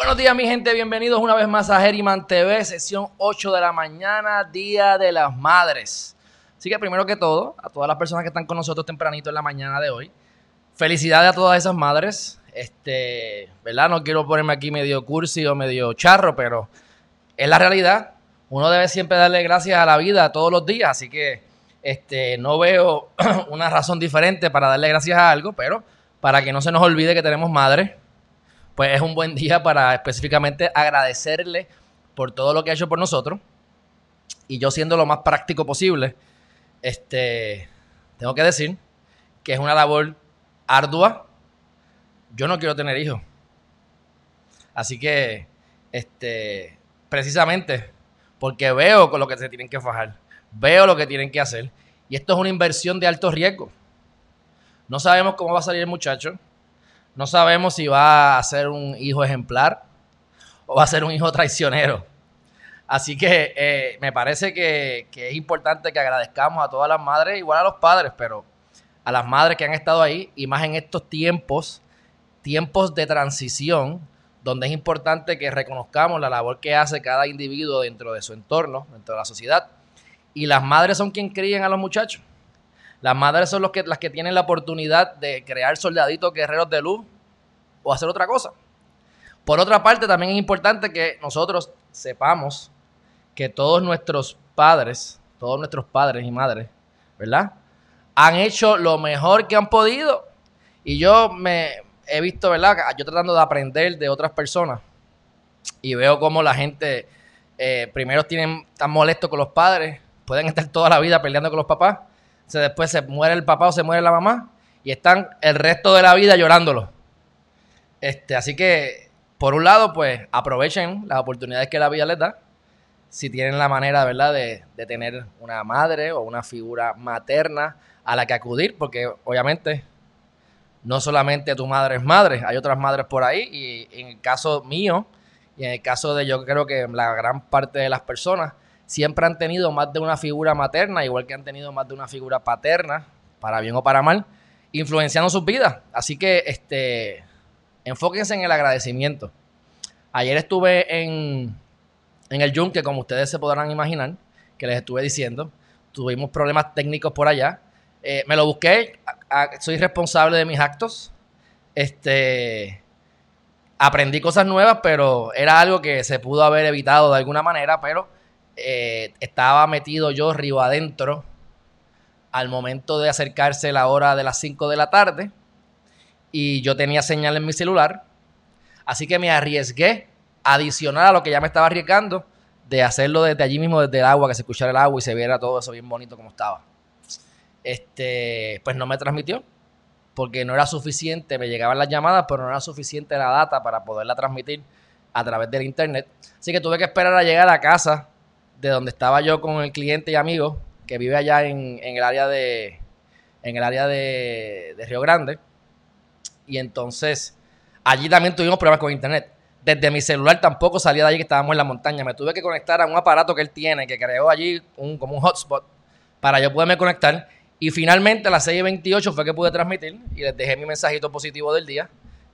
Buenos días, mi gente. Bienvenidos una vez más a Herriman TV, sesión 8 de la mañana, Día de las Madres. Así que primero que todo, a todas las personas que están con nosotros tempranito en la mañana de hoy, felicidades a todas esas madres. Este, ¿verdad? No quiero ponerme aquí medio cursi o medio charro, pero es la realidad. Uno debe siempre darle gracias a la vida todos los días, así que este, no veo una razón diferente para darle gracias a algo, pero para que no se nos olvide que tenemos madres, pues es un buen día para específicamente agradecerle por todo lo que ha hecho por nosotros. Y yo siendo lo más práctico posible, este, tengo que decir que es una labor ardua. Yo no quiero tener hijos. Así que, este, precisamente, porque veo con lo que se tienen que fajar, veo lo que tienen que hacer. Y esto es una inversión de alto riesgo. No sabemos cómo va a salir el muchacho. No sabemos si va a ser un hijo ejemplar o va a ser un hijo traicionero. Así que eh, me parece que, es importante que agradezcamos a todas las madres, igual a los padres, pero a las madres que han estado ahí y más en estos tiempos, tiempos de transición, donde es importante que reconozcamos la labor que hace cada individuo dentro de su entorno, dentro de la sociedad. Y las madres son quien crían a los muchachos. Las madres son los que, las que tienen la oportunidad de crear soldaditos guerreros de luz o hacer otra cosa. Por otra parte, también es importante que nosotros sepamos que todos nuestros padres, todos nuestros padres y madres, ¿verdad? Han hecho lo mejor que han podido. Y yo me he visto, ¿verdad? Yo tratando de aprender de otras personas y veo cómo la gente eh, primero tienen tan molestos con los padres, pueden estar toda la vida peleando con los papás después se muere el papá o se muere la mamá y están el resto de la vida llorándolo. Este, así que, por un lado, pues aprovechen las oportunidades que la vida les da. Si tienen la manera, ¿verdad?, de, de tener una madre o una figura materna a la que acudir, porque obviamente no solamente tu madre es madre, hay otras madres por ahí y en el caso mío y en el caso de yo creo que la gran parte de las personas siempre han tenido más de una figura materna, igual que han tenido más de una figura paterna, para bien o para mal, influenciando sus vidas. Así que este, enfóquense en el agradecimiento. Ayer estuve en, en el Yunque, como ustedes se podrán imaginar, que les estuve diciendo. Tuvimos problemas técnicos por allá. Eh, me lo busqué, soy responsable de mis actos. Este, aprendí cosas nuevas, pero era algo que se pudo haber evitado de alguna manera, pero eh, estaba metido yo río adentro al momento de acercarse la hora de las 5 de la tarde y yo tenía señal en mi celular, así que me arriesgué adicional a lo que ya me estaba arriesgando de hacerlo desde allí mismo, desde el agua, que se escuchara el agua y se viera todo eso bien bonito como estaba. Este, pues no me transmitió, porque no era suficiente, me llegaban las llamadas, pero no era suficiente la data para poderla transmitir a través del internet. Así que tuve que esperar a llegar a casa de donde estaba yo con el cliente y amigo que vive allá en, el área de en el área de, Río Grande. Y entonces allí también tuvimos problemas con internet. Desde mi celular tampoco salía de allí que estábamos en la montaña. Me tuve que conectar a un aparato que él tiene, que creó allí un, como un hotspot, para yo poderme conectar. Y finalmente a las 6.28 fue que pude transmitir y les dejé mi mensajito positivo del día.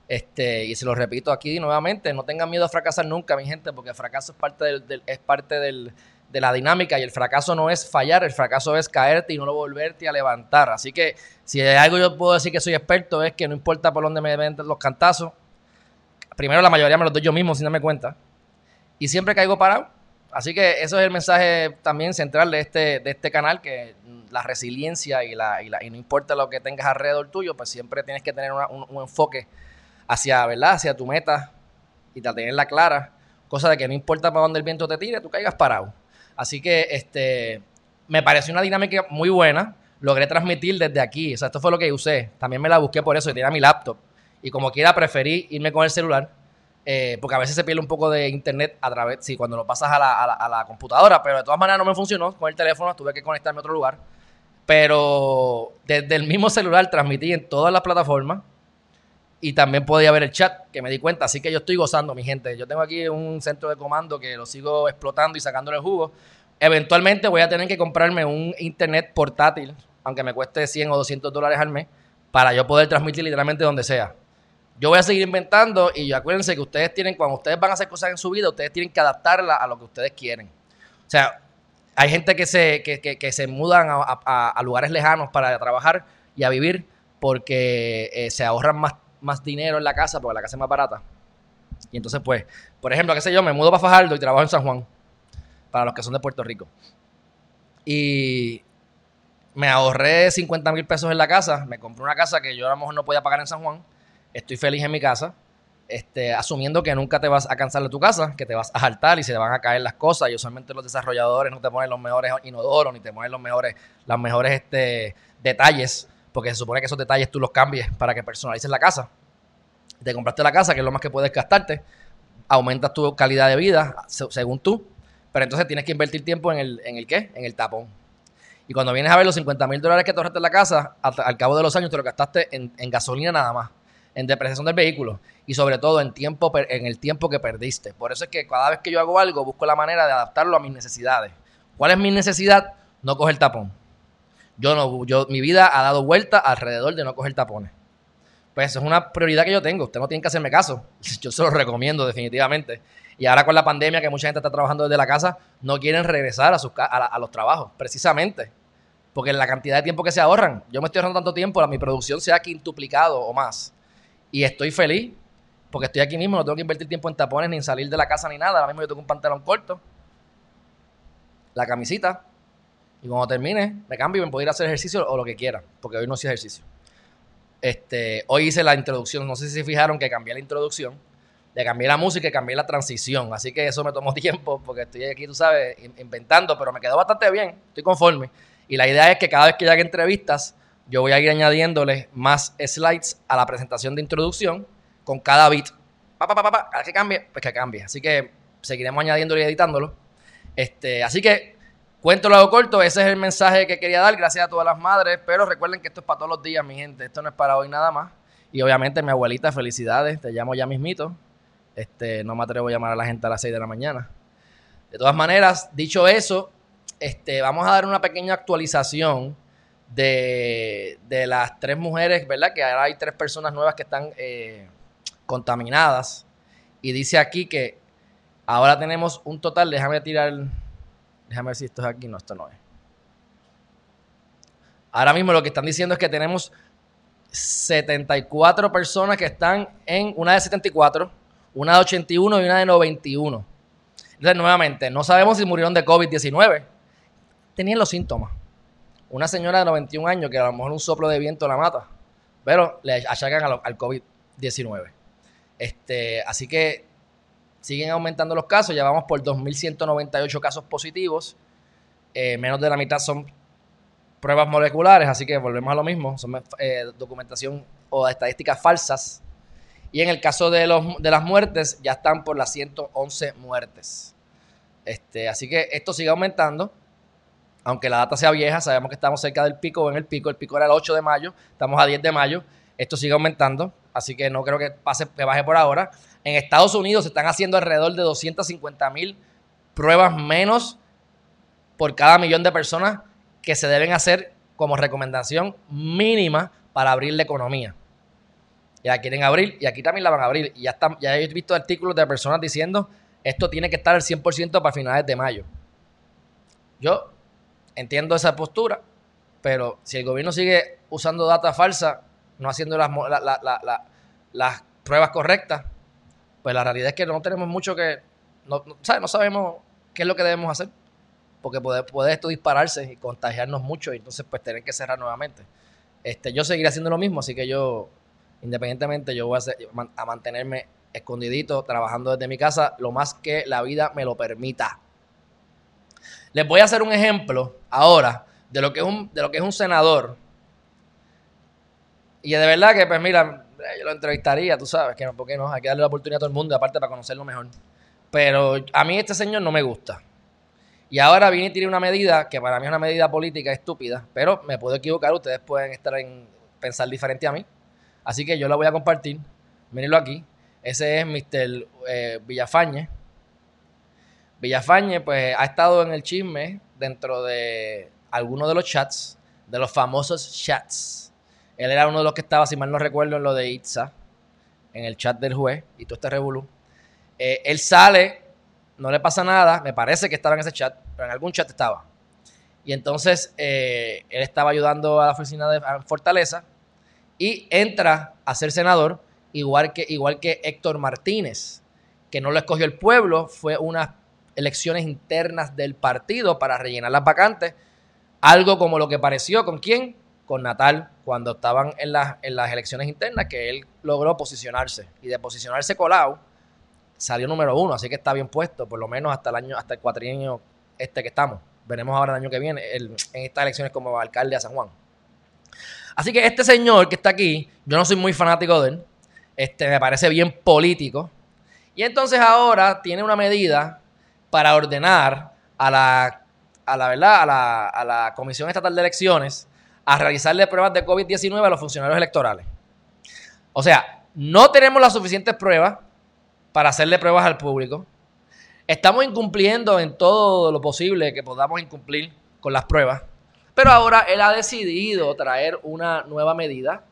Este, y se lo repito aquí nuevamente, no tengan miedo a fracasar nunca, mi gente, porque fracaso es parte del, es parte del, de la dinámica y el fracaso no es fallar, el fracaso es caerte y no volverte a levantar. Así que si hay algo yo puedo decir que soy experto es que no importa por dónde me ven los cantazos, primero la mayoría me los doy yo mismo sin darme cuenta y siempre caigo parado. Así que eso es el mensaje también central de este, de este canal, que la resiliencia y, la, y, la, y no importa lo que tengas alrededor tuyo, pues siempre tienes que tener un, un, enfoque hacia, ¿verdad? hacia tu meta y tenerla clara, cosa de que no importa para dónde el viento te tire, tú caigas parado. Así que este, me pareció una dinámica muy buena. Logré transmitir desde aquí. O sea, esto fue lo que usé. También me la busqué por eso y tenía mi laptop. Y como quiera, preferí irme con el celular eh, porque a veces se pierde un poco de internet a través, sí, cuando lo pasas a la, a la computadora, pero de todas maneras no me funcionó con el teléfono, tuve que conectarme a otro lugar. Pero desde el mismo celular transmití en todas las plataformas y también podía ver el chat, que me di cuenta. Así que yo estoy gozando, mi gente. Yo tengo aquí un centro de comando que lo sigo explotando y sacándole jugo. Eventualmente voy a tener que comprarme un internet portátil, aunque me cueste 100 o 200 dólares al mes, para yo poder transmitir literalmente donde sea. Yo voy a seguir inventando y acuérdense que ustedes tienen, cuando ustedes van a hacer cosas en su vida, ustedes tienen que adaptarla a lo que ustedes quieren. O sea, hay gente que se, que, que, se mudan a, a, lugares lejanos para trabajar y a vivir porque eh, se ahorran más, más dinero en la casa porque la casa es más barata. Y entonces, pues, por ejemplo, qué sé yo, me mudo para Fajardo y trabajo en San Juan, para los que son de Puerto Rico. Y me ahorré 50 mil pesos en la casa, me compré una casa que yo a lo mejor no podía pagar en San Juan, estoy feliz en mi casa este, asumiendo que nunca te vas a cansar de tu casa, que te vas a saltar y se te van a caer las cosas. Y usualmente los desarrolladores no te ponen los mejores inodoros, ni te ponen los mejores, mejores este, detalles, porque se supone que esos detalles tú los cambies para que personalices la casa. Te compraste la casa, que es lo más que puedes gastarte, aumentas tu calidad de vida, según tú, pero entonces tienes que invertir tiempo en el, en el qué, en el tapón. Y cuando vienes a ver los 50 mil dólares que te ahorraste en la casa, al, cabo de los años te lo gastaste en gasolina nada más en depreciación del vehículo y sobre todo en, tiempo, en el tiempo que perdiste. Por eso es que cada vez que yo hago algo busco la manera de adaptarlo a mis necesidades. ¿Cuál es mi necesidad? No coger tapón. Yo no, yo, mi vida ha dado vuelta alrededor de no coger tapones. Pues eso es una prioridad que yo tengo. Usted no tiene que hacerme caso. Yo se lo recomiendo definitivamente. Y ahora con la pandemia, que mucha gente está trabajando desde la casa, no quieren regresar a, sus, a, los trabajos, precisamente. Porque la cantidad de tiempo que se ahorran, yo me estoy ahorrando tanto tiempo, mi producción se ha quintuplicado o más. Y estoy feliz porque estoy aquí mismo, no tengo que invertir tiempo en tapones ni en salir de la casa ni nada. Ahora mismo yo tengo un pantalón corto, la camisita, y cuando termine me cambio y me puedo ir a hacer ejercicio o lo que quiera, porque hoy no hice ejercicio. Este, hoy hice la introducción, no sé si se fijaron que cambié la introducción, le cambié la música y cambié la transición, así que eso me tomó tiempo porque estoy aquí, tú sabes, inventando, pero me quedó bastante bien, estoy conforme. Y la idea es que cada vez que haga entrevistas, yo voy a ir añadiéndole más slides a la presentación de introducción con cada bit. Pa, pa, pa, pa, que cambie, pues que cambie. Así que seguiremos añadiéndolo y editándolo. Este, así que, cuento lo corto, ese es el mensaje que quería dar. Gracias a todas las madres, pero recuerden que esto es para todos los días, mi gente. Esto no es para hoy nada más. Y obviamente, mi abuelita, felicidades. Te llamo ya mismito. Este, no me atrevo a llamar a la gente a las 6 de la mañana. De todas maneras, dicho eso, este, vamos a dar una pequeña actualización de, las tres mujeres, ¿verdad? Que ahora hay tres personas nuevas que están eh, contaminadas. Y dice aquí que ahora tenemos un total, déjame tirar, déjame ver si esto es aquí, no, esto no es. Ahora mismo lo que están diciendo es que tenemos 74 personas que están en una de 74, una de 81 y una de 91. Entonces, nuevamente, no sabemos si murieron de COVID-19. Tenían los síntomas una señora de 91 años que a lo mejor un soplo de viento la mata, pero le achacan al, COVID-19. Este, así que siguen aumentando los casos, ya vamos por 2.198 casos positivos, eh, menos de la mitad son pruebas moleculares, así que volvemos a lo mismo, son eh, documentación o estadísticas falsas. Y en el caso de, los, de las muertes, ya están por las 111 muertes. Este, así que esto sigue aumentando aunque la data sea vieja, sabemos que estamos cerca del pico o en el pico. El pico era el 8 de mayo, estamos a 10 de mayo. Esto sigue aumentando, así que no creo que, pase, que baje por ahora. En Estados Unidos se están haciendo alrededor de 250 mil pruebas menos por cada millón de personas que se deben hacer como recomendación mínima para abrir la economía. Ya quieren abrir y aquí también la van a abrir. Y ya, están, ya he visto artículos de personas diciendo esto tiene que estar al 100% para finales de mayo. Yo entiendo esa postura, pero si el gobierno sigue usando data falsa, no haciendo las pruebas correctas, pues la realidad es que no tenemos mucho que, no, no sabemos qué es lo que debemos hacer, porque puede, puede, esto dispararse y contagiarnos mucho y entonces pues tener que cerrar nuevamente. Este, yo seguiré haciendo lo mismo, así que yo, independientemente, yo voy a, a mantenerme escondidito, trabajando desde mi casa, lo más que la vida me lo permita. Les voy a hacer un ejemplo ahora de lo que es un, de lo que es un senador. Y de verdad que, pues mira, yo lo entrevistaría, tú sabes, que no, ¿por qué no? Hay que darle la oportunidad a todo el mundo, aparte para conocerlo mejor. Pero a mí este señor no me gusta. Y ahora viene y tiene una medida que para mí es una medida política estúpida, pero me puedo equivocar, ustedes pueden estar en pensar diferente a mí. Así que yo la voy a compartir. Mírenlo aquí. Ese es Mr. Eh, Villafañe. Villafañe, pues, ha estado en el chisme dentro de algunos de los chats, de los famosos chats. Él era uno de los que estaba, si mal no recuerdo, en lo de Itza, en el chat del juez, y todo este revolú. Eh, él sale, no le pasa nada, me parece que estaba en ese chat, pero en algún chat estaba. Y entonces eh, él estaba ayudando a la oficina de Fortaleza y entra a ser senador, igual que, igual que Héctor Martínez, que no lo escogió el pueblo, fue unas elecciones internas del partido para rellenar las vacantes, algo como lo que pareció con quién, con Natal, cuando estaban en las, en las elecciones internas, que él logró posicionarse, y de posicionarse colado, salió número uno, así que está bien puesto, por lo menos hasta el año, hasta el cuatrienio este que estamos. Veremos ahora el año que viene en estas elecciones como alcalde de San Juan. Así que este señor que está aquí, yo no soy muy fanático de él, este, me parece bien político. Y entonces ahora tiene una medida para ordenar a la, a la, ¿verdad? A la, a la Comisión Estatal de Elecciones a realizarle pruebas de COVID-19 a los funcionarios electorales. O sea, no tenemos las suficientes pruebas para hacerle pruebas al público. Estamos incumpliendo en todo lo posible que podamos incumplir con las pruebas. Pero ahora él ha decidido traer una nueva medida,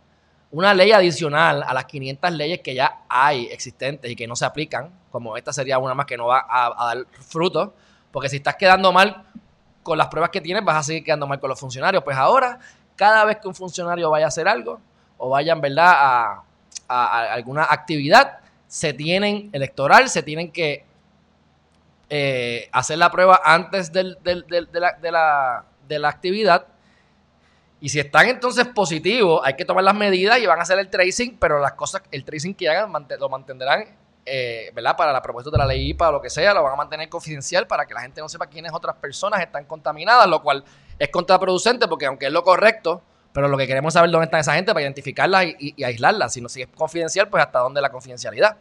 una ley adicional a las 500 leyes que ya hay existentes y que no se aplican, como esta sería una más que no va a, dar fruto, porque si estás quedando mal con las pruebas que tienes, vas a seguir quedando mal con los funcionarios. Pues ahora, cada vez que un funcionario vaya a hacer algo o vaya en verdad a, alguna actividad, se tienen electoral, se tienen que eh, hacer la prueba antes de la de la actividad. Y si están entonces positivos, hay que tomar las medidas y van a hacer el tracing, pero las cosas, el tracing que hagan lo mantendrán, eh, ¿verdad? Para la propuesta de la ley, para lo que sea, lo van a mantener confidencial para que la gente no sepa quiénes otras personas están contaminadas, lo cual es contraproducente porque aunque es lo correcto, pero lo que queremos saber dónde está esa gente para identificarla y, y, aislarla. Si no, si es confidencial, pues hasta dónde la confidencialidad.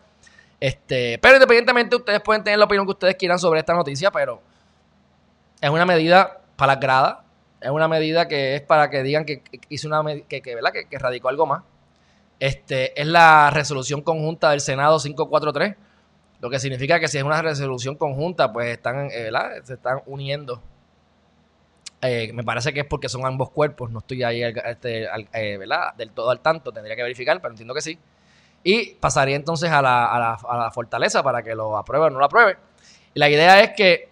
Este, pero independientemente, ustedes pueden tener la opinión que ustedes quieran sobre esta noticia, pero es una medida para las gradas. Es una medida que es para que digan que, hizo una que, que, ¿verdad? Que, radicó algo más. Este, es la resolución conjunta del Senado 543, lo que significa que si es una resolución conjunta, pues están, eh, se están uniendo. Eh, me parece que es porque son ambos cuerpos, no estoy ahí este, eh, del todo al tanto, tendría que verificar, pero entiendo que sí. Y pasaría entonces a la, a la, a la fortaleza para que lo apruebe o no lo apruebe. Y la idea es que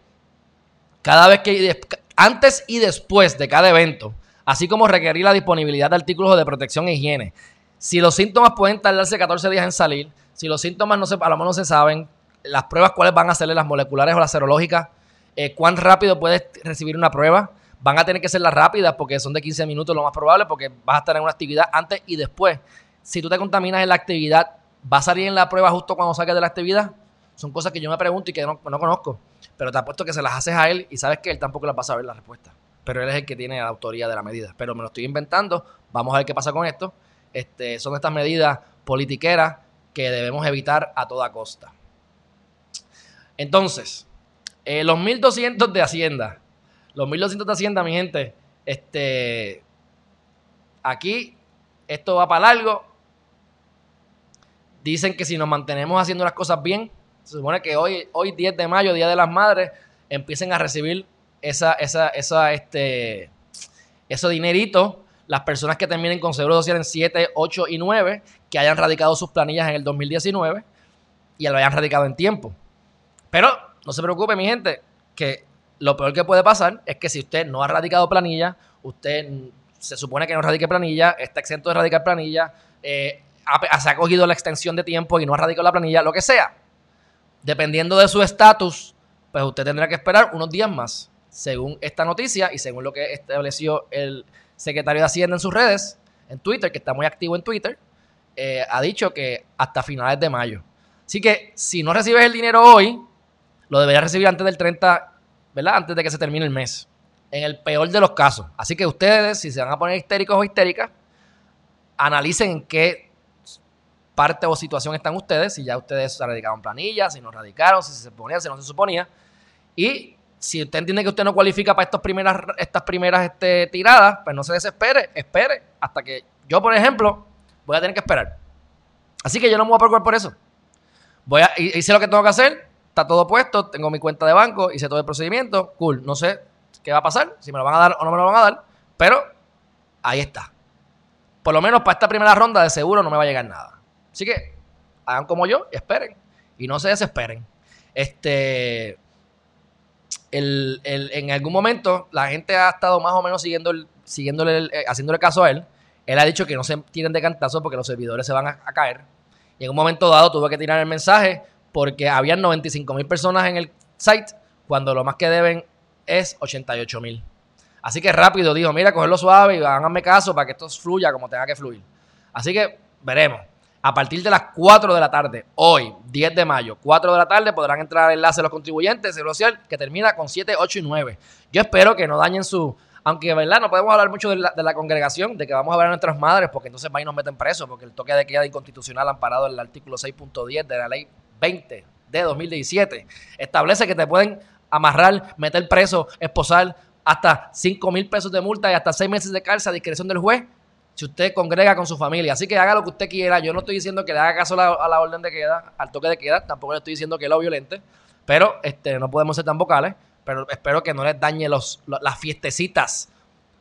cada vez que antes y después de cada evento, así como requerir la disponibilidad de artículos de protección e higiene. Si los síntomas pueden tardarse 14 días en salir, si los síntomas no se, a lo mejor no se saben, las pruebas cuáles van a ser las moleculares o las serológicas, eh, cuán rápido puedes recibir una prueba, van a tener que ser las rápidas porque son de 15 minutos lo más probable porque vas a estar en una actividad antes y después. Si tú te contaminas en la actividad, ¿va a salir en la prueba justo cuando salgas de la actividad? Son cosas que yo me pregunto y que no, no conozco. Pero te apuesto que se las haces a él y sabes que él tampoco las va a saber la respuesta. Pero él es el que tiene la autoría de la medida. Pero me lo estoy inventando. Vamos a ver qué pasa con esto. Este, son estas medidas politiqueras que debemos evitar a toda costa. Entonces, eh, los 1200 de Hacienda. Los 1200 de Hacienda, mi gente. Este, aquí, esto va para largo. Dicen que si nos mantenemos haciendo las cosas bien, se supone que hoy, hoy 10 de mayo, Día de las Madres, empiecen a recibir esa, esa, esa, este, ese dinerito las personas que terminen con seguro social en 7, 8 y 9, que hayan radicado sus planillas en el 2019 y lo hayan radicado en tiempo. Pero no se preocupe, mi gente, que lo peor que puede pasar es que si usted no ha radicado planilla, usted se supone que no radique planilla, está exento de radicar planilla, eh, se ha cogido la extensión de tiempo y no ha radicado la planilla, lo que sea Dependiendo de su estatus, pues usted tendrá que esperar unos días más. Según esta noticia y según lo que estableció el secretario de Hacienda en sus redes, en Twitter, que está muy activo en Twitter, eh, ha dicho que hasta finales de mayo. Así que si no recibes el dinero hoy, lo deberías recibir antes del 30, ¿verdad? Antes de que se termine el mes. En el peor de los casos. Así que ustedes, si se van a poner histéricos o histéricas, analicen en qué parte o situación están ustedes, si ya ustedes se radicaron planillas, si no radicaron, si se suponía, si no se suponía. Y si usted entiende que usted no cualifica para estas primeras, estas primeras este, tiradas, pues no se desespere, espere hasta que yo, por ejemplo, voy a tener que esperar. Así que yo no me voy a preocupar por eso. Voy a, hice lo que tengo que hacer, está todo puesto, tengo mi cuenta de banco, hice todo el procedimiento, cool, no sé qué va a pasar, si me lo van a dar o no me lo van a dar, pero ahí está. Por lo menos para esta primera ronda de seguro no me va a llegar nada. Así que hagan como yo y esperen. Y no se desesperen. Este. en algún momento la gente ha estado más o menos siguiendo siguiéndole, eh, haciéndole caso a él. Él ha dicho que no se tiren de cantazo porque los servidores se van a, caer. Y en un momento dado tuve que tirar el mensaje porque habían 95 mil personas en el site cuando lo más que deben es 88 mil. Así que rápido dijo, mira, cogerlo suave y háganme caso para que esto fluya como tenga que fluir. Así que veremos. A partir de las 4 de la tarde, hoy, 10 de mayo, 4 de la tarde, podrán entrar al enlace los contribuyentes, el social, que termina con 7, 8 y 9. Yo espero que no dañen su... Aunque, ¿verdad? No podemos hablar mucho de la, congregación, de que vamos a ver a nuestras madres, porque entonces van y nos meten presos, porque el toque de queda inconstitucional amparado en el artículo 6.10 de la ley 20 de 2017 establece que te pueden amarrar, meter preso, esposar, hasta 5 mil pesos de multa y hasta 6 meses de cárcel a discreción del juez si usted congrega con su familia. Así que haga lo que usted quiera. Yo no estoy diciendo que le haga caso a la, orden de queda, al toque de queda. Tampoco le estoy diciendo que lo violente. Pero este, no podemos ser tan vocales. Pero espero que no les dañe los, las fiestecitas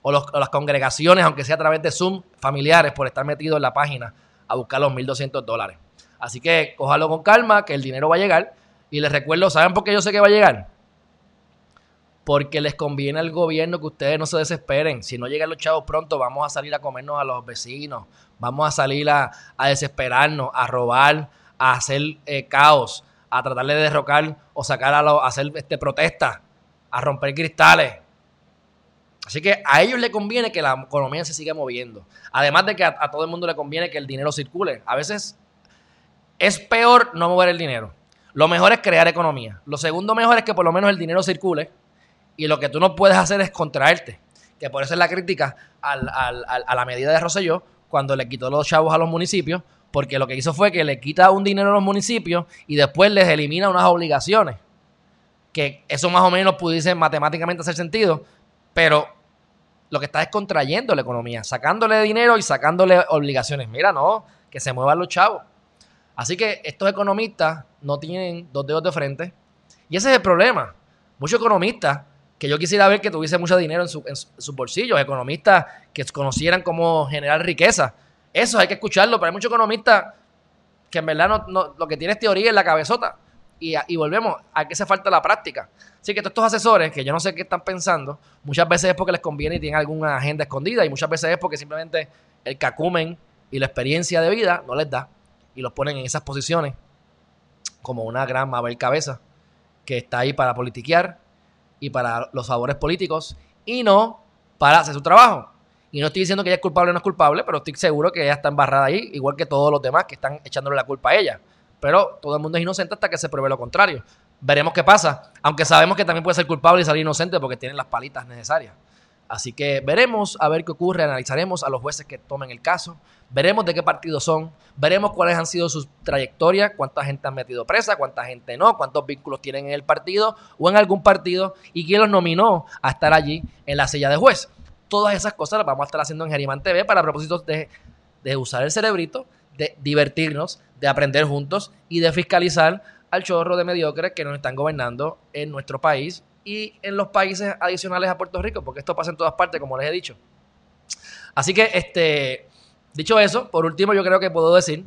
o, las congregaciones, aunque sea a través de Zoom, familiares, por estar metido en la página a buscar los 1.200 dólares. Así que cójalo con calma, que el dinero va a llegar. Y les recuerdo, ¿saben por qué yo sé que va a llegar? porque les conviene al gobierno que ustedes no se desesperen. Si no llegan los chavos pronto, vamos a salir a comernos a los vecinos, vamos a salir a, desesperarnos, a robar, a hacer eh, caos, a tratar de derrocar o sacar a, los, a hacer este, protestas, a romper cristales. Así que a ellos les conviene que la economía se siga moviendo. Además de que a, a todo el mundo le conviene que el dinero circule. A veces es peor no mover el dinero. Lo mejor es crear economía. Lo segundo mejor es que por lo menos el dinero circule y lo que tú no puedes hacer es contraerte. Que por eso es la crítica a la medida de Rosselló cuando le quitó los chavos a los municipios, porque lo que hizo fue que le quita un dinero a los municipios y después les elimina unas obligaciones. Que eso más o menos pudiese matemáticamente hacer sentido, pero lo que está es contrayendo la economía, sacándole dinero y sacándole obligaciones. Mira, no, que se muevan los chavos. Así que estos economistas no tienen dos dedos de frente. Y ese es el problema. Muchos economistas que yo quisiera ver que tuviese mucho dinero en, su, sus bolsillos, economistas que conocieran cómo generar riqueza. Eso hay que escucharlo, pero hay muchos economistas que en verdad no, lo que tiene es teoría en la cabezota. Y, y, volvemos, a que se falta la práctica. Así que todos estos asesores, que yo no sé qué están pensando, muchas veces es porque les conviene y tienen alguna agenda escondida, y muchas veces es porque simplemente el cacumen y la experiencia de vida no les da, y los ponen en esas posiciones como una gran Mabel Cabeza, que está ahí para politiquear, y para los favores políticos y no para hacer su trabajo. Y no estoy diciendo que ella es culpable o no es culpable, pero estoy seguro que ella está embarrada ahí, igual que todos los demás que están echándole la culpa a ella. Pero todo el mundo es inocente hasta que se pruebe lo contrario. Veremos qué pasa, aunque sabemos que también puede ser culpable y salir inocente porque tienen las palitas necesarias. Así que veremos a ver qué ocurre, analizaremos a los jueces que tomen el caso, veremos de qué partido son, veremos cuáles han sido sus trayectorias, cuánta gente han metido presa, cuánta gente no, cuántos vínculos tienen en el partido o en algún partido y quién los nominó a estar allí en la silla de juez. Todas esas cosas las vamos a estar haciendo en Geriman TV para propósitos de, de usar el cerebrito, de divertirnos, de aprender juntos y de fiscalizar al chorro de mediocres que nos están gobernando en nuestro país y en los países adicionales a Puerto Rico, porque esto pasa en todas partes, como les he dicho. Así que, este, dicho eso, por último, yo creo que puedo decir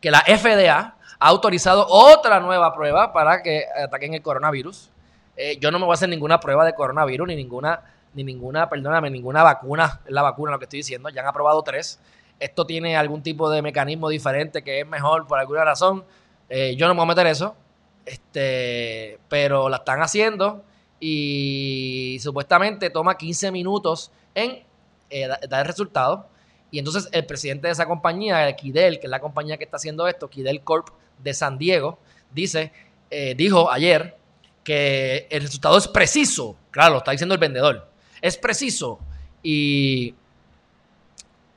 que la FDA ha autorizado otra nueva prueba para que ataquen el coronavirus. Eh, yo no me voy a hacer ninguna prueba de coronavirus, ni ninguna, ni ninguna, perdóname, ninguna vacuna, es la vacuna lo que estoy diciendo, ya han aprobado tres. Esto tiene algún tipo de mecanismo diferente que es mejor por alguna razón. Eh, yo no me voy a meter eso, este, pero la están haciendo y supuestamente toma 15 minutos en eh, dar el resultado. Y entonces el presidente de esa compañía, Kidel, que es la compañía que está haciendo esto, Kidel Corp de San Diego, dice, eh, dijo ayer que el resultado es preciso. Claro, lo está diciendo el vendedor. Es preciso y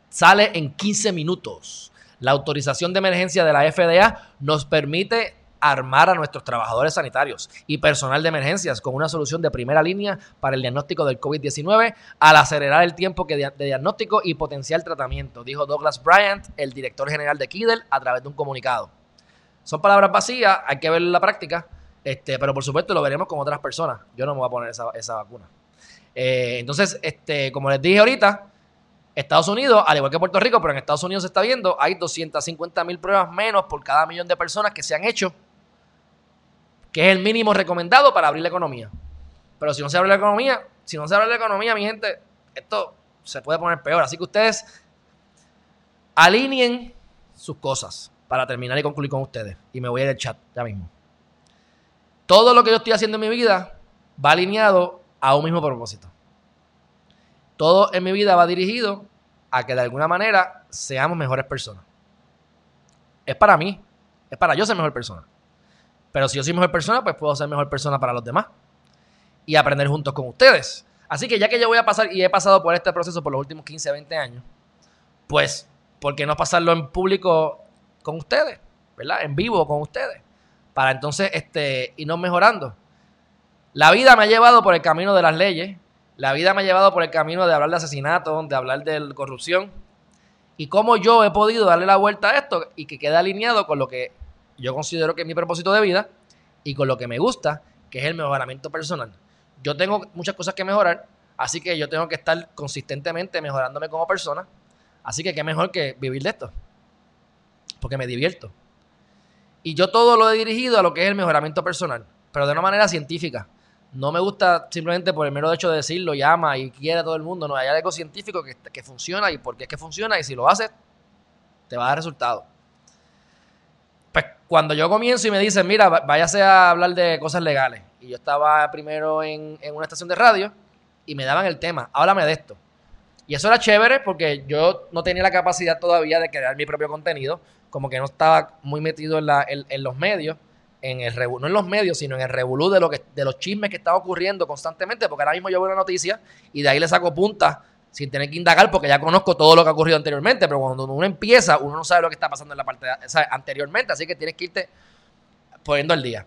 sale en 15 minutos. La autorización de emergencia de la FDA nos permite armar a nuestros trabajadores sanitarios y personal de emergencias con una solución de primera línea para el diagnóstico del COVID-19 al acelerar el tiempo de, diagnóstico y potencial tratamiento, dijo Douglas Bryant, el director general de Kidel, a través de un comunicado. Son palabras vacías, hay que ver la práctica, este, pero por supuesto lo veremos con otras personas. Yo no me voy a poner esa, vacuna. Eh, entonces, este, como les dije ahorita, Estados Unidos, al igual que Puerto Rico, pero en Estados Unidos se está viendo, hay 250 mil pruebas menos por cada millón de personas que se han hecho que es el mínimo recomendado para abrir la economía. Pero si no se abre la economía, si no se abre la economía, mi gente, esto se puede poner peor. Así que ustedes alineen sus cosas para terminar y concluir con ustedes. Y me voy a ir al chat ya mismo. Todo lo que yo estoy haciendo en mi vida va alineado a un mismo propósito. Todo en mi vida va dirigido a que de alguna manera seamos mejores personas. Es para mí, es para yo ser mejor persona. Pero si yo soy mejor persona, pues puedo ser mejor persona para los demás. Y aprender juntos con ustedes. Así que ya que yo voy a pasar y he pasado por este proceso por los últimos 15, 20 años, pues, ¿por qué no pasarlo en público con ustedes? ¿Verdad? En vivo con ustedes. Para entonces este, irnos mejorando. La vida me ha llevado por el camino de las leyes. La vida me ha llevado por el camino de hablar de asesinato, de hablar de corrupción. Y cómo yo he podido darle la vuelta a esto y que quede alineado con lo que yo considero que mi propósito de vida y con lo que me gusta, que es el mejoramiento personal. Yo tengo muchas cosas que mejorar, así que yo tengo que estar consistentemente mejorándome como persona. Así que qué mejor que vivir de esto, porque me divierto. Y yo todo lo he dirigido a lo que es el mejoramiento personal, pero de una manera científica. No me gusta simplemente por el mero hecho de decirlo, llama y quiere todo el mundo. No, hay algo científico que, que funciona y por qué es que funciona y si lo haces, te va a dar resultados pues cuando yo comienzo y me dicen, mira, váyase a hablar de cosas legales. Y yo estaba primero en, una estación de radio y me daban el tema, háblame de esto. Y eso era chévere porque yo no tenía la capacidad todavía de crear mi propio contenido, como que no estaba muy metido en, la, en, los medios, en el no en los medios, sino en el revolú de, lo que, de los chismes que estaba ocurriendo constantemente, porque ahora mismo yo veo una noticia y de ahí le saco punta sin tener que indagar porque ya conozco todo lo que ha ocurrido anteriormente, pero cuando uno empieza, uno no sabe lo que está pasando en la parte anteriormente, así que tienes que irte poniendo al día.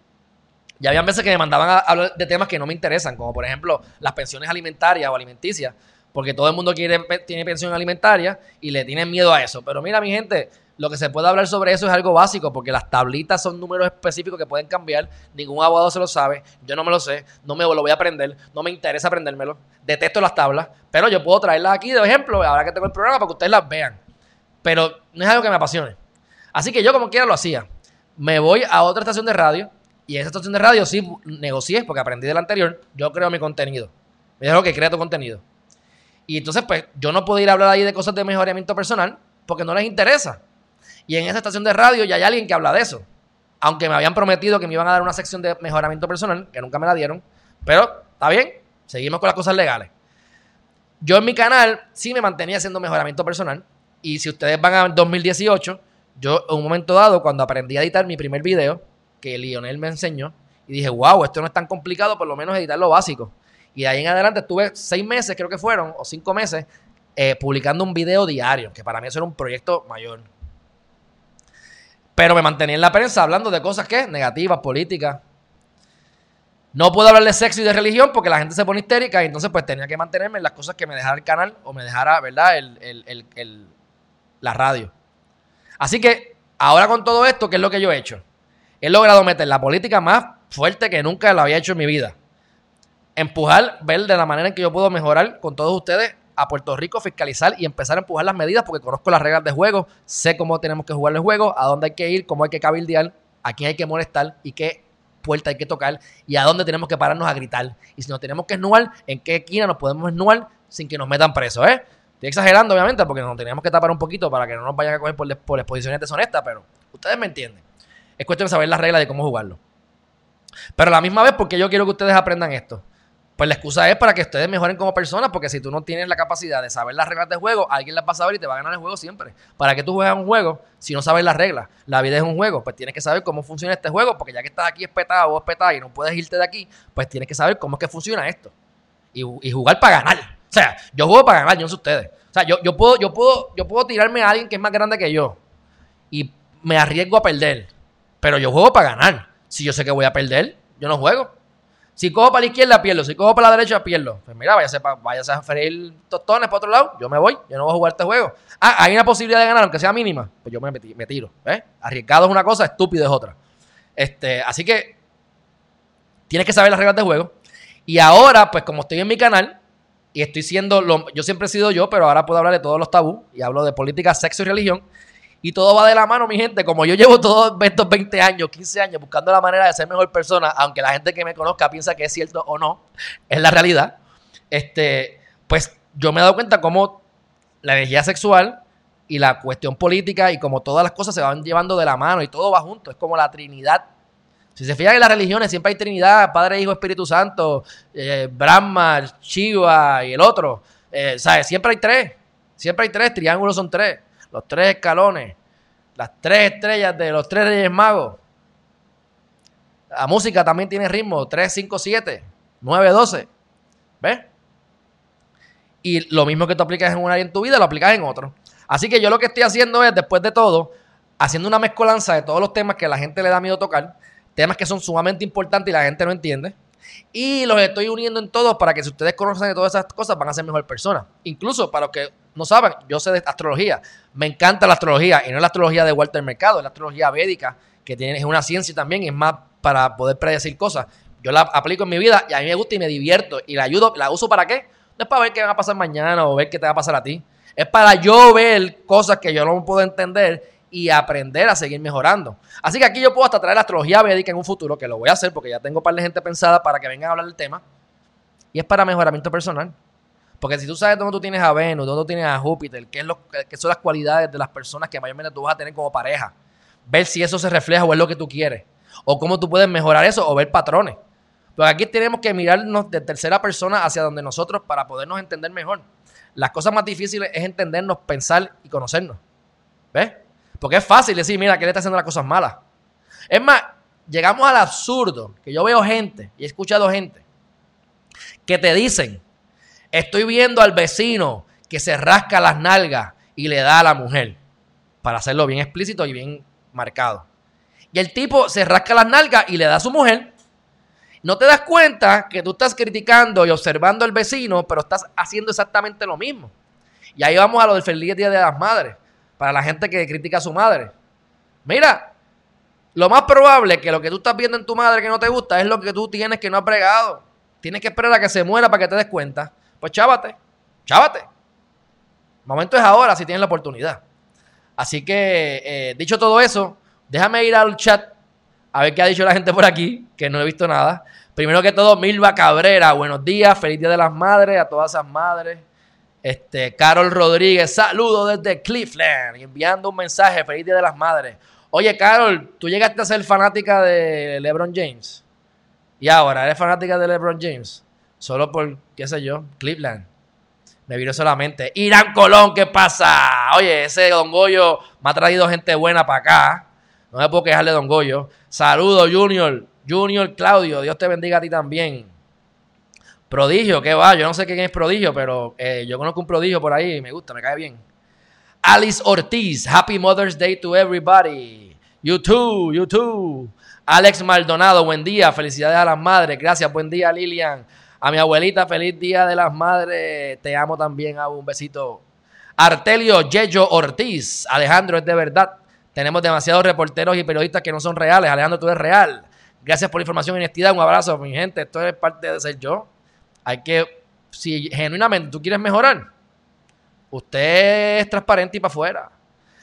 Ya habían veces que me mandaban a hablar de temas que no me interesan, como por ejemplo las pensiones alimentarias o alimenticias, porque todo el mundo quiere, tiene pensión alimentaria y le tienen miedo a eso. Pero mira, mi gente, lo que se puede hablar sobre eso es algo básico, porque las tablitas son números específicos que pueden cambiar. Ningún abogado se lo sabe. Yo no me lo sé. No me lo voy a aprender. No me interesa aprendérmelo. Detesto las tablas. Pero yo puedo traerlas aquí de ejemplo, ahora que tengo el programa, para que ustedes las vean. Pero no es algo que me apasione. Así que yo, como quiera, lo hacía. Me voy a otra estación de radio. Y esa estación de radio sí negocié, porque aprendí del anterior. Yo creo mi contenido. Me dijo que crea tu contenido. Y entonces, pues, yo no puedo ir a hablar ahí de cosas de mejoramiento personal porque no les interesa. Y en esa estación de radio ya hay alguien que habla de eso. Aunque me habían prometido que me iban a dar una sección de mejoramiento personal, que nunca me la dieron. Pero está bien, seguimos con las cosas legales. Yo en mi canal sí me mantenía haciendo mejoramiento personal. Y si ustedes van a 2018, yo en un momento dado, cuando aprendí a editar mi primer video, que Lionel me enseñó, y dije, wow, esto no es tan complicado, por lo menos editar lo básico. Y de ahí en adelante estuve seis meses, creo que fueron, o cinco meses, eh, publicando un video diario, que para mí eso era un proyecto mayor. Pero me mantenía en la prensa hablando de cosas que negativas, políticas. No puedo hablar de sexo y de religión porque la gente se pone histérica y entonces pues tenía que mantenerme en las cosas que me dejara el canal o me dejara, ¿verdad? El, la radio. Así que ahora con todo esto, ¿qué es lo que yo he hecho? He logrado meter la política más fuerte que nunca lo había hecho en mi vida. Empujar, ver de la manera en que yo puedo mejorar con todos ustedes a Puerto Rico, fiscalizar y empezar a empujar las medidas porque conozco las reglas de juego, sé cómo tenemos que jugar el juego, a dónde hay que ir, cómo hay que cabildear, a quién hay que molestar y qué puerta hay que tocar y a dónde tenemos que pararnos a gritar. Y si nos tenemos que esnuar, en qué esquina nos podemos esnuar sin que nos metan presos, ¿eh? Estoy exagerando, obviamente, porque nos tenemos que tapar un poquito para que no nos vayan a coger por, por exposiciones deshonestas, pero ustedes me entienden. Es cuestión de saber las reglas de cómo jugarlo. Pero a la misma vez, porque yo quiero que ustedes aprendan esto. Pues la excusa es para que ustedes mejoren como personas, porque si tú no tienes la capacidad de saber las reglas del juego, alguien las va a saber y te va a ganar el juego siempre. ¿Para que tú juegues un juego si no sabes las reglas? La vida es un juego, pues tienes que saber cómo funciona este juego, porque ya que estás aquí espetado o espetada y no puedes irte de aquí, pues tienes que saber cómo es que funciona esto. Y, jugar para ganar. O sea, yo juego para ganar, yo no sé ustedes. O sea, yo, yo, puedo, yo, puedo, yo puedo tirarme a alguien que es más grande que yo. y me arriesgo a perder. Pero yo juego para ganar. Si yo sé que voy a perder, yo no juego. Si cojo para la izquierda, pierdo. Si cojo para la derecha, pierdo. Pues mira, váyase, váyase a freír tostones para otro lado. Yo me voy. Yo no voy a jugar este juego. Ah, hay una posibilidad de ganar, aunque sea mínima. Pues yo me, me tiro. Arriesgado es una cosa, estúpido es otra. Este, así que tienes que saber las reglas de juego. Y ahora, pues como estoy en mi canal y estoy siendo, lo, yo siempre he sido yo, pero ahora puedo hablar de todos los tabús y hablo de política, sexo y religión. Y todo va de la mano, mi gente. Como yo llevo todos estos 20 años, 15 años buscando la manera de ser mejor persona, aunque la gente que me conozca piensa que es cierto o no, es la realidad. Este, pues yo me he dado cuenta cómo la energía sexual y la cuestión política y como todas las cosas se van llevando de la mano y todo va junto. Es como la Trinidad. Si se fijan en las religiones, siempre hay Trinidad, Padre, Hijo, Espíritu Santo, eh, Brahma, Shiva y el otro. Eh, ¿sabes? Siempre hay tres. Siempre hay tres. Triángulos son tres los tres escalones, las tres estrellas de los tres reyes magos. La música también tiene ritmo, 3, 5, 7, 9, 12. ¿Ves? Y lo mismo que tú aplicas en un área en tu vida, lo aplicas en otro. Así que yo lo que estoy haciendo es, después de todo, haciendo una mezcolanza de todos los temas que la gente le da miedo tocar, temas que son sumamente importantes y la gente no entiende. Y los estoy uniendo en todos para que si ustedes conocen de todas esas cosas van a ser mejor personas. Incluso para los que no saben, yo sé de astrología. Me encanta la astrología y no la astrología de Walter Mercado, es la astrología védica, que tiene, es una ciencia también y es más para poder predecir cosas. Yo la aplico en mi vida y a mí me gusta y me divierto y la ayudo. ¿La uso para qué? No es para ver qué va a pasar mañana o ver qué te va a pasar a ti. Es para yo ver cosas que yo no puedo entender y aprender a seguir mejorando. Así que aquí yo puedo hasta traer astrología védica en un futuro, que lo voy a hacer porque ya tengo un par de gente pensada para que vengan a hablar del tema. Y es para mejoramiento personal. Porque si tú sabes dónde tú tienes a Venus, dónde tú tienes a Júpiter, qué, es lo, qué son las cualidades de las personas que mayormente tú vas a tener como pareja, ver si eso se refleja o es lo que tú quieres, o cómo tú puedes mejorar eso o ver patrones. Porque aquí tenemos que mirarnos de tercera persona hacia donde nosotros para podernos entender mejor. Las cosas más difíciles es entendernos, pensar y conocernos. ¿Ves? Porque es fácil decir, mira, que le está haciendo las cosas malas. Es más, llegamos al absurdo, que yo veo gente, y he escuchado gente, que te dicen, estoy viendo al vecino que se rasca las nalgas y le da a la mujer, para hacerlo bien explícito y bien marcado. Y el tipo se rasca las nalgas y le da a su mujer. No te das cuenta que tú estás criticando y observando al vecino, pero estás haciendo exactamente lo mismo. Y ahí vamos a lo del feliz Día de las Madres para la gente que critica a su madre. Mira, lo más probable es que lo que tú estás viendo en tu madre que no te gusta es lo que tú tienes que no has bregado. Tienes que esperar a que se muera para que te des cuenta. Pues chávate, chávate. El momento es ahora si tienes la oportunidad. Así que, eh, dicho todo eso, déjame ir al chat a ver qué ha dicho la gente por aquí, que no he visto nada. Primero que todo, Milva Cabrera, buenos días, feliz día de las madres, a todas esas madres. Este, Carol Rodríguez, saludo desde Cleveland, enviando un mensaje, feliz día de las madres. Oye, Carol, tú llegaste a ser fanática de LeBron James. Y ahora, ¿eres fanática de LeBron James? Solo por, qué sé yo, Cleveland. Me vino solamente. Irán Colón, ¿qué pasa? Oye, ese Don Goyo me ha traído gente buena para acá. No me puedo quejarle, Don Goyo. Saludos, Junior. Junior Claudio, Dios te bendiga a ti también. Prodigio, ¿qué va? Yo no sé quién es Prodigio, pero eh, yo conozco un prodigio por ahí, me gusta, me cae bien. Alice Ortiz, Happy Mother's Day to everybody. YouTube, YouTube. Alex Maldonado, buen día, felicidades a las madres, gracias, buen día Lilian. A mi abuelita, feliz día de las madres, te amo también, hago un besito. Artelio Yeyo Ortiz, Alejandro, es de verdad. Tenemos demasiados reporteros y periodistas que no son reales. Alejandro, tú eres real. Gracias por la información y honestidad. Un abrazo, mi gente. Esto es parte de ser yo. Hay que, si genuinamente tú quieres mejorar, usted es transparente y para afuera.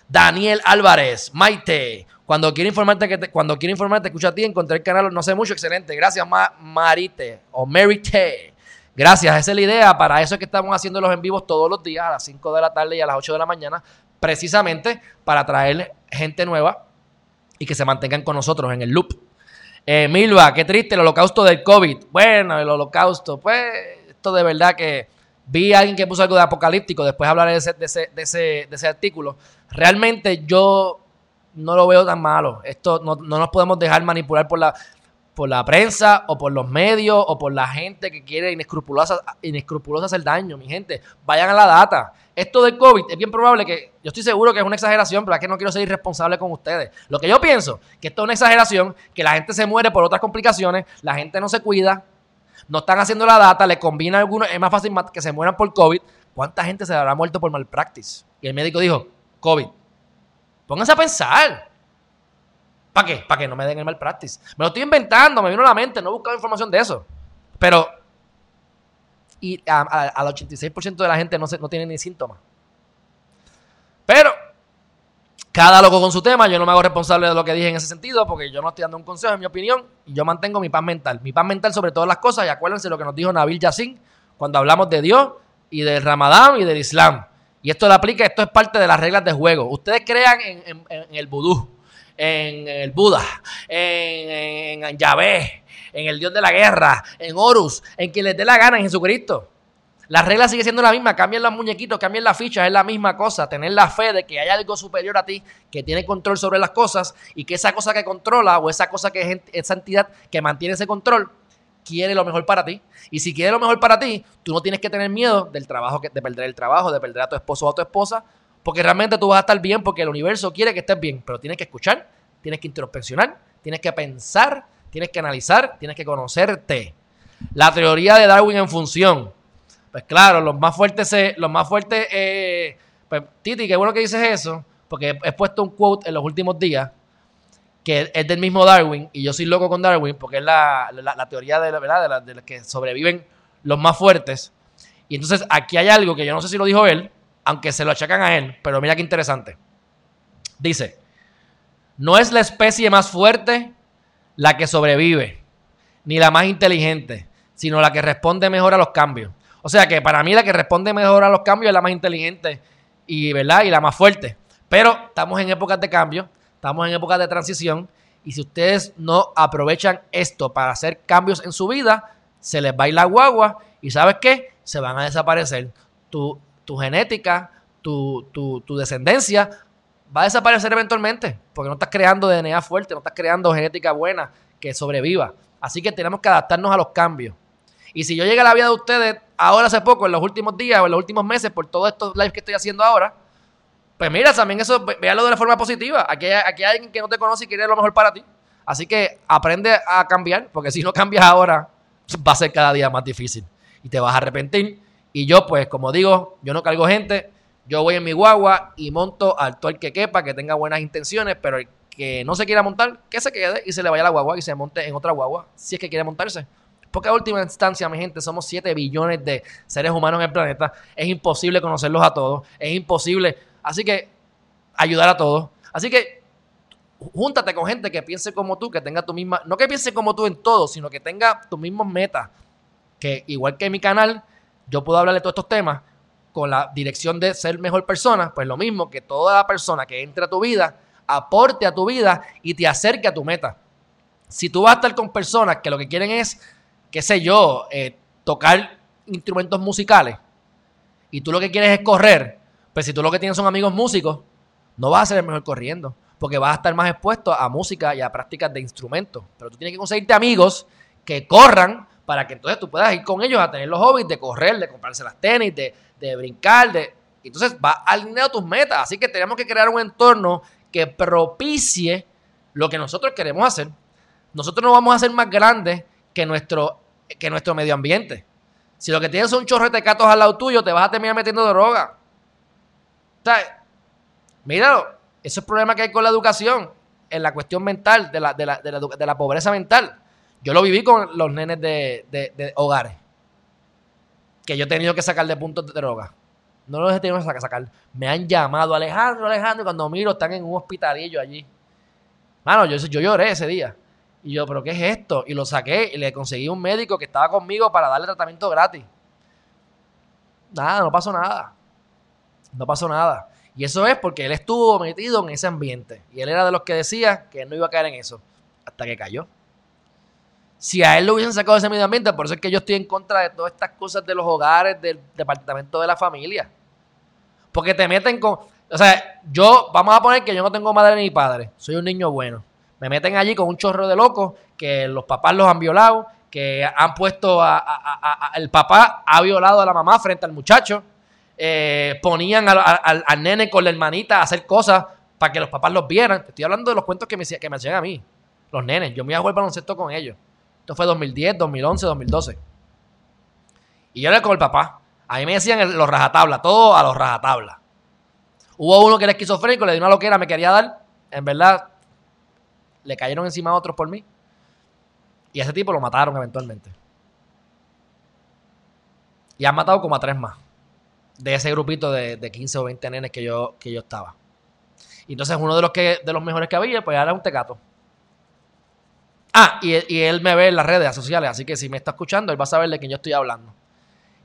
Daniel Álvarez, Maite, cuando quiere informarte que te, cuando quiere informarte, escucha a ti, encontré el canal, no sé mucho, excelente. Gracias, Marite o Marite. Gracias, esa es la idea. Para eso es que estamos haciendo los en vivos todos los días a las 5 de la tarde y a las 8 de la mañana, precisamente para traer gente nueva y que se mantengan con nosotros en el loop. Eh, Milva, qué triste el holocausto del COVID. Bueno, el holocausto, pues esto de verdad que vi a alguien que puso algo de apocalíptico, después hablaré de ese, de ese, de ese, de ese artículo. Realmente yo no lo veo tan malo. Esto no, no, nos podemos dejar manipular por la, por la prensa o por los medios o por la gente que quiere inescrupulosa, inescrupulosa hacer daño, mi gente. Vayan a la data. Esto del COVID es bien probable que, yo estoy seguro que es una exageración, pero es que no quiero ser irresponsable con ustedes. Lo que yo pienso, que esto es una exageración, que la gente se muere por otras complicaciones, la gente no se cuida, no están haciendo la data, le combina algunos, es más fácil que se mueran por COVID. ¿Cuánta gente se habrá muerto por malpractice? Y el médico dijo, COVID. Pónganse a pensar. ¿Para qué? Para que no me den el malpractice. Me lo estoy inventando, me vino a la mente, no he buscado información de eso. Pero, y al 86% de la gente no, se, no tiene ni síntomas. Pero, cada loco con su tema, yo no me hago responsable de lo que dije en ese sentido, porque yo no estoy dando un consejo, en mi opinión, y yo mantengo mi paz mental. Mi paz mental sobre todas las cosas, y acuérdense lo que nos dijo Nabil Yassin cuando hablamos de Dios y del Ramadán y del Islam. Y esto lo aplica, esto es parte de las reglas de juego. Ustedes crean en, el vudú, en el Buda, en, en, Yahvé, en el Dios de la guerra, en Horus, en quien les dé la gana, en Jesucristo. La regla sigue siendo la misma, cambien los muñequitos, cambien las fichas, es la misma cosa. Tener la fe de que hay algo superior a ti que tiene control sobre las cosas y que esa cosa que controla o esa cosa que es esa entidad que mantiene ese control quiere lo mejor para ti. Y si quiere lo mejor para ti, tú no tienes que tener miedo del trabajo, de perder el trabajo, de perder a tu esposo o a tu esposa, porque realmente tú vas a estar bien porque el universo quiere que estés bien, pero tienes que escuchar, tienes que introspeccionar, tienes que pensar, tienes que analizar, tienes que conocerte. La teoría de Darwin en función. Pues claro, los más fuertes, se, los más fuertes, eh, pues Titi, qué bueno que dices eso, porque he puesto un quote en los últimos días que es del mismo Darwin, y yo soy loco con Darwin porque es la, teoría de, la, ¿verdad? de, los que sobreviven los más fuertes. Y entonces aquí hay algo que yo no sé si lo dijo él, aunque se lo achacan a él, pero mira qué interesante. Dice, no es la especie más fuerte la que sobrevive, ni la más inteligente, sino la que responde mejor a los cambios. O sea que para mí la que responde mejor a los cambios es la más inteligente y, ¿verdad? y la más fuerte. Pero estamos en épocas de cambio Estamos en época de transición y si ustedes no aprovechan esto para hacer cambios en su vida, se les va a ir la guagua y ¿sabes qué? Se van a desaparecer. Tu, tu genética, tu, tu, descendencia va a desaparecer eventualmente porque no estás creando DNA fuerte, no estás creando genética buena que sobreviva. Así que tenemos que adaptarnos a los cambios. Y si yo llegué a la vida de ustedes ahora hace poco, en los últimos días o en los últimos meses, por todos estos lives que estoy haciendo ahora, pues mira, también eso, véalo de la forma positiva. Aquí aquí hay alguien que no te conoce y quiere lo mejor para ti. Así que aprende a cambiar, porque si no cambias ahora, va a ser cada día más difícil. Y te vas a arrepentir. Y yo, pues, como digo, yo no cargo gente. Yo voy en mi guagua y monto al todo el que quepa, que tenga buenas intenciones, pero el que no se quiera montar, que se quede y se le vaya la guagua y se monte en otra guagua, si es que quiere montarse. Porque a última instancia, mi gente, somos 7 billones de seres humanos en el planeta. Es imposible conocerlos a todos. Es imposible Así que ayudar a todos. Así que júntate con gente que piense como tú, que tenga tu misma, no que piense como tú en todo, sino que tenga tus mismos metas. Que igual que en mi canal, yo puedo hablar de todos estos temas con la dirección de ser mejor persona, pues lo mismo que toda persona que entre a tu vida, aporte a tu vida y te acerque a tu meta. Si tú vas a estar con personas que lo que quieren es, qué sé yo, eh, tocar instrumentos musicales y tú lo que quieres es correr, pues si tú lo que tienes son amigos músicos, no vas a ser el mejor corriendo, porque vas a estar más expuesto a música y a prácticas de instrumentos. Pero tú tienes que conseguirte amigos que corran para que entonces tú puedas ir con ellos a tener los hobbies de correr, de comprarse las tenis, de, brincar, de... Entonces va alineado tus metas. Así que tenemos que crear un entorno que propicie lo que nosotros queremos hacer. Nosotros no vamos a ser más grandes que nuestro, que nuestro medio ambiente. Si lo que tienes son chorrete de catos al lado tuyo, te vas a terminar metiendo droga. O míralo, ese es el problema que hay con la educación, en la cuestión mental, de la, de la, de la, pobreza mental. Yo lo viví con los nenes de, hogares, que yo he tenido que sacar de puntos de droga. No los he tenido que sacar. Me han llamado Alejandro, Alejandro, y cuando miro están en un hospitalillo allí. Mano, yo, yo lloré ese día. Y yo, ¿pero qué es esto? Y lo saqué y le conseguí un médico que estaba conmigo para darle tratamiento gratis. Nada, no pasó nada. No pasó nada. Y eso es porque él estuvo metido en ese ambiente. Y él era de los que decía que no iba a caer en eso. Hasta que cayó. Si a él lo hubiesen sacado de ese medio ambiente, por eso es que yo estoy en contra de todas estas cosas de los hogares, del departamento de la familia. Porque te meten con. O sea, yo, vamos a poner que yo no tengo madre ni padre. Soy un niño bueno. Me meten allí con un chorro de locos que los papás los han violado, que han puesto a, el papá ha violado a la mamá frente al muchacho. Eh, ponían al, nene con la hermanita a hacer cosas para que los papás los vieran. Estoy hablando de los cuentos que me, que me hacían a mí, los nenes. Yo me iba a jugar baloncesto con ellos. Esto fue 2010, 2011, 2012. Y yo era con el papá. A mí me decían los rajatabla, todo a los rajatabla. Hubo uno que era esquizofrénico, le dio una loquera, me quería dar. En verdad, le cayeron encima a otros por mí. Y a ese tipo lo mataron eventualmente. Y han matado como a tres más. De ese grupito de, 15 o 20 nenes que yo, que yo estaba. Y entonces uno de los, que, de los mejores que había, pues era un tecato. Ah, y, él me ve en las redes sociales, así que si me está escuchando, él va a saber de quién yo estoy hablando.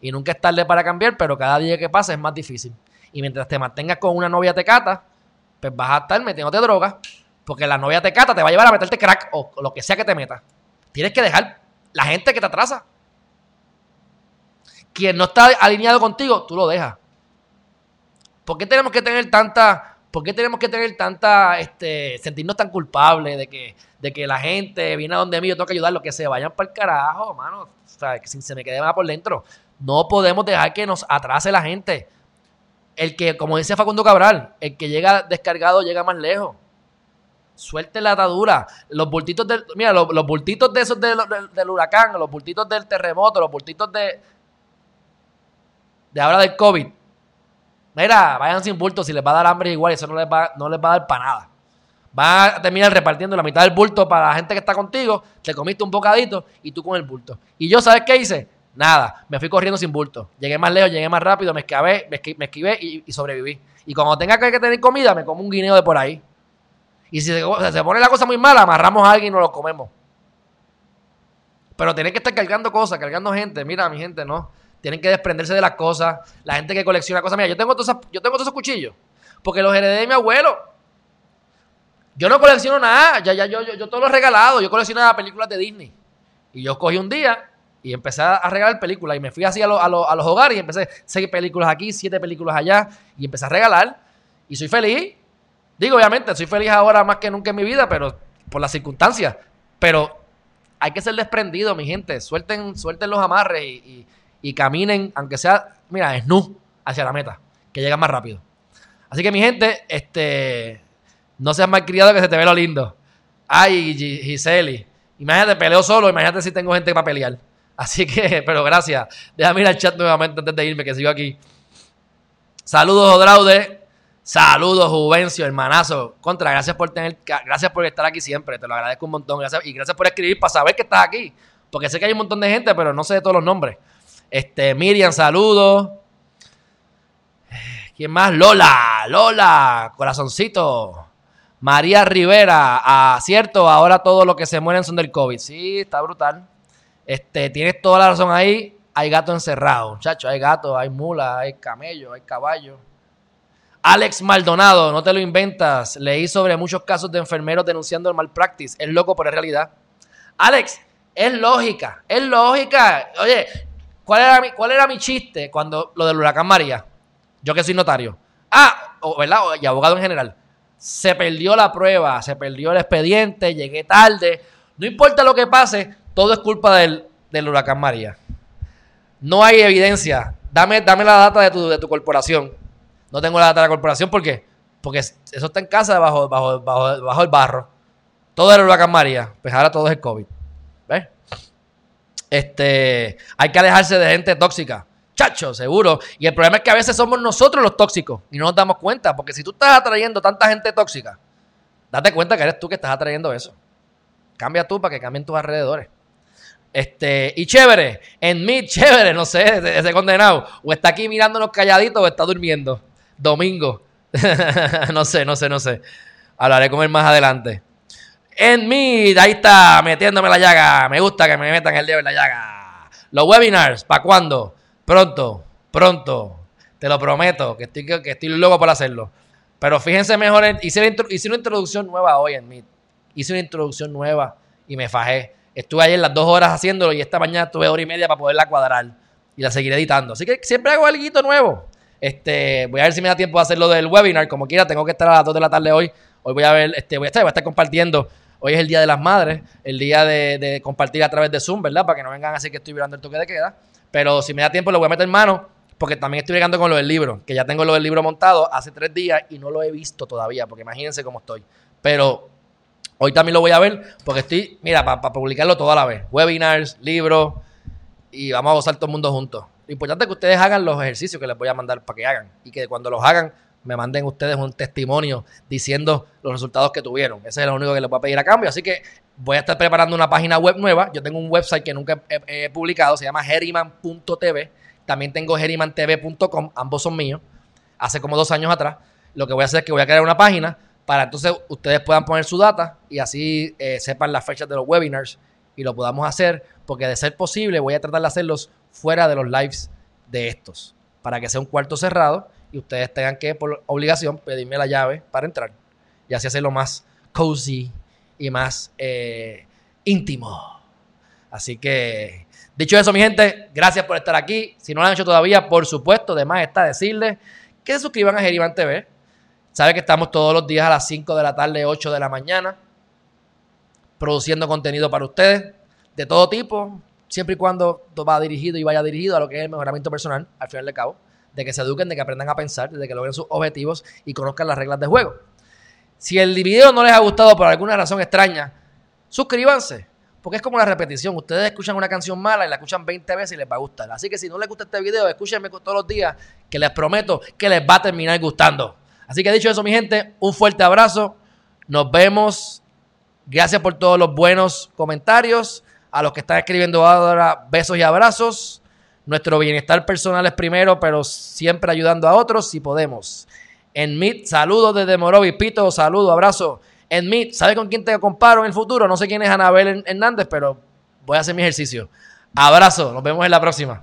Y nunca es tarde para cambiar, pero cada día que pasa es más difícil. Y mientras te mantengas con una novia tecata, pues vas a estar metiéndote droga, porque la novia tecata te va a llevar a meterte crack o lo que sea que te meta. Tienes que dejar la gente que te atrasa. Quien no está alineado contigo, tú lo dejas. ¿Por qué tenemos que tener tanta, por qué tenemos que tener tanta, este, sentirnos tan culpables de que, de que la gente viene a donde mí, yo tengo que ayudar, lo que se vayan para el carajo, mano. O sea, que se me quede más por dentro. No podemos dejar que nos atrase la gente. El que, como dice Facundo Cabral, el que llega descargado llega más lejos. Suelte la atadura. Los bultitos del. Mira, los, bultitos de esos del, huracán, los bultitos del terremoto, los bultitos de. De ahora del COVID. Mira, vayan sin bulto. Si les va a dar hambre igual, eso no les va, no les va a dar para nada. Va a terminar repartiendo la mitad del bulto para la gente que está contigo. Te comiste un bocadito y tú con el bulto. Y yo, ¿sabes qué hice? Nada, me fui corriendo sin bulto. Llegué más lejos, llegué más rápido, me escavé, me, esquivé y, sobreviví. Y cuando tenga que tener comida, me como un guineo de por ahí. Y si se, pone la cosa muy mala, amarramos a alguien y nos lo comemos. Pero tienen que estar cargando cosas, cargando gente. Mira, mi gente, no. Tienen que desprenderse de las cosas. La gente que colecciona cosas. Mira, yo tengo todos, yo tengo todos esos cuchillos. Porque los heredé de mi abuelo. Yo no colecciono nada. Ya, ya, yo, yo, yo todo lo he regalado. Yo coleccionaba películas de Disney. Y yo cogí un día y empecé a regalar películas. Y me fui así a, a, los hogares y empecé seis películas aquí, siete películas allá. Y empecé a regalar. Y soy feliz. Digo, obviamente, soy feliz ahora más que nunca en mi vida, pero por las circunstancias. Pero hay que ser desprendido, mi gente. Suelten, suelten los amarres y, caminen, aunque sea, mira, nu hacia la meta, que llega más rápido. Así que, mi gente, este, no seas mal criado que se te ve lo lindo. Ay, Giseli. Imagínate, peleo solo, imagínate si tengo gente para pelear. Así que, pero gracias. Déjame ir al chat nuevamente antes de irme, que sigo aquí. Saludos, Odraude. Saludos, Juvencio, hermanazo. Contra, gracias por tener, gracias por estar aquí siempre. Te lo agradezco un montón. Gracias, y gracias por escribir para saber que estás aquí. Porque sé que hay un montón de gente, pero no sé de todos los nombres. Este, Miriam, saludos. ¿Quién más? Lola, Lola, corazoncito. María Rivera, ah, cierto, ahora todos los que se mueren son del COVID. Sí, está brutal. Este, tienes toda la razón ahí. Hay gato encerrado, muchachos. Hay gato, hay mula, hay camello, hay caballo. Alex Maldonado, no te lo inventas. Leí sobre muchos casos de enfermeros denunciando el malpractice. Es loco, pero es realidad. Alex, es lógica, es lógica. Oye, ¿cuál era mi, cuál era mi chiste cuando lo del huracán María? Yo que soy notario. Ah, ¿verdad? Y abogado en general. Se perdió la prueba, se perdió el expediente, llegué tarde. No importa lo que pase, todo es culpa del, huracán María. No hay evidencia. Dame, dame la data de tu, de tu corporación. No tengo la data de la corporación, ¿por qué? Porque eso está en casa bajo, bajo, bajo, el barro. Todo era el huracán María. Pues ahora todo es el COVID. Este, hay que alejarse de gente tóxica. Chacho, seguro. Y el problema es que a veces somos nosotros los tóxicos y no nos damos cuenta. Porque si tú estás atrayendo tanta gente tóxica, date cuenta que eres tú que estás atrayendo eso. Cambia tú para que cambien tus alrededores. Este, y chévere, en mí, chévere, no sé, ese, condenado. O está aquí mirándonos calladito o está durmiendo. Domingo. no sé, no sé, no sé. Hablaré con él más adelante. En mí, ahí está, metiéndome la llaga. Me gusta que me metan el dedo en la llaga. Los webinars, ¿para cuándo? Pronto, pronto. Te lo prometo, que estoy, que estoy loco por hacerlo. Pero fíjense mejor, hice, hice una introducción nueva hoy en Meet. Hice una introducción nueva y me fajé. Estuve ayer las dos horas haciéndolo y esta mañana tuve hora y media para poderla cuadrar y la seguiré editando. Así que siempre hago algo nuevo. Este, voy a ver si me da tiempo de hacerlo del webinar. Como quiera, tengo que estar a las 2 de la tarde hoy. Hoy voy a ver, este, voy a estar, voy a estar compartiendo Hoy es el Día de las Madres, el día de, compartir a través de Zoom, ¿verdad? Para que no vengan así que estoy violando el toque de queda. Pero si me da tiempo, le voy a meter mano, porque también estoy llegando con lo del libro, que ya tengo lo del libro montado hace tres días y no lo he visto todavía, porque imagínense cómo estoy. Pero hoy también lo voy a ver, porque estoy, mira, para publicarlo todo a la vez. Webinars, libros, y vamos a gozar todo el mundo juntos. Lo importante es que ustedes hagan los ejercicios que les voy a mandar para que hagan, y que cuando los hagan, me manden ustedes un testimonio diciendo los resultados que tuvieron. Ese es lo único que les voy a pedir a cambio. Así que voy a estar preparando una página web nueva. Yo tengo un website que nunca he, publicado, se llama heriman.tv. También tengo herimantv.com, ambos son míos, hace como dos años atrás. Lo que voy a hacer es que voy a crear una página para entonces ustedes puedan poner su data y así eh, sepan las fechas de los webinars y lo podamos hacer, porque de ser posible voy a tratar de hacerlos fuera de los lives de estos, para que sea un cuarto cerrado y ustedes tengan que, por obligación, pedirme la llave para entrar y así hacerlo más cozy y más eh, íntimo. Así que, dicho eso, mi gente, gracias por estar aquí. Si no lo han hecho todavía, por supuesto, de más está decirles que se suscriban a Geriman TV. Sabe que estamos todos los días a las 5 de la tarde, 8 de la mañana, produciendo contenido para ustedes de todo tipo, siempre y cuando va dirigido y vaya dirigido a lo que es el mejoramiento personal, al final de cabo, de que se eduquen, de que aprendan a pensar, de que logren sus objetivos y conozcan las reglas de juego. Si el video no les ha gustado por alguna razón extraña, suscríbanse. Porque es como la repetición. Ustedes escuchan una canción mala y la escuchan 20 veces y les va a gustar. Así que si no les gusta este video, escúchenme todos los días, que les prometo que les va a terminar gustando. Así que dicho eso, mi gente, un fuerte abrazo. Nos vemos. Gracias por todos los buenos comentarios. A los que están escribiendo ahora, besos y abrazos. Nuestro bienestar personal es primero, pero siempre ayudando a otros si podemos. En Meet, saludos desde Morovi. Pito, saludo, abrazo. En Meet, ¿sabe con quién te comparo en el futuro? No sé quién es Anabel Hernández, pero voy a hacer mi ejercicio. Abrazo, nos vemos en la próxima.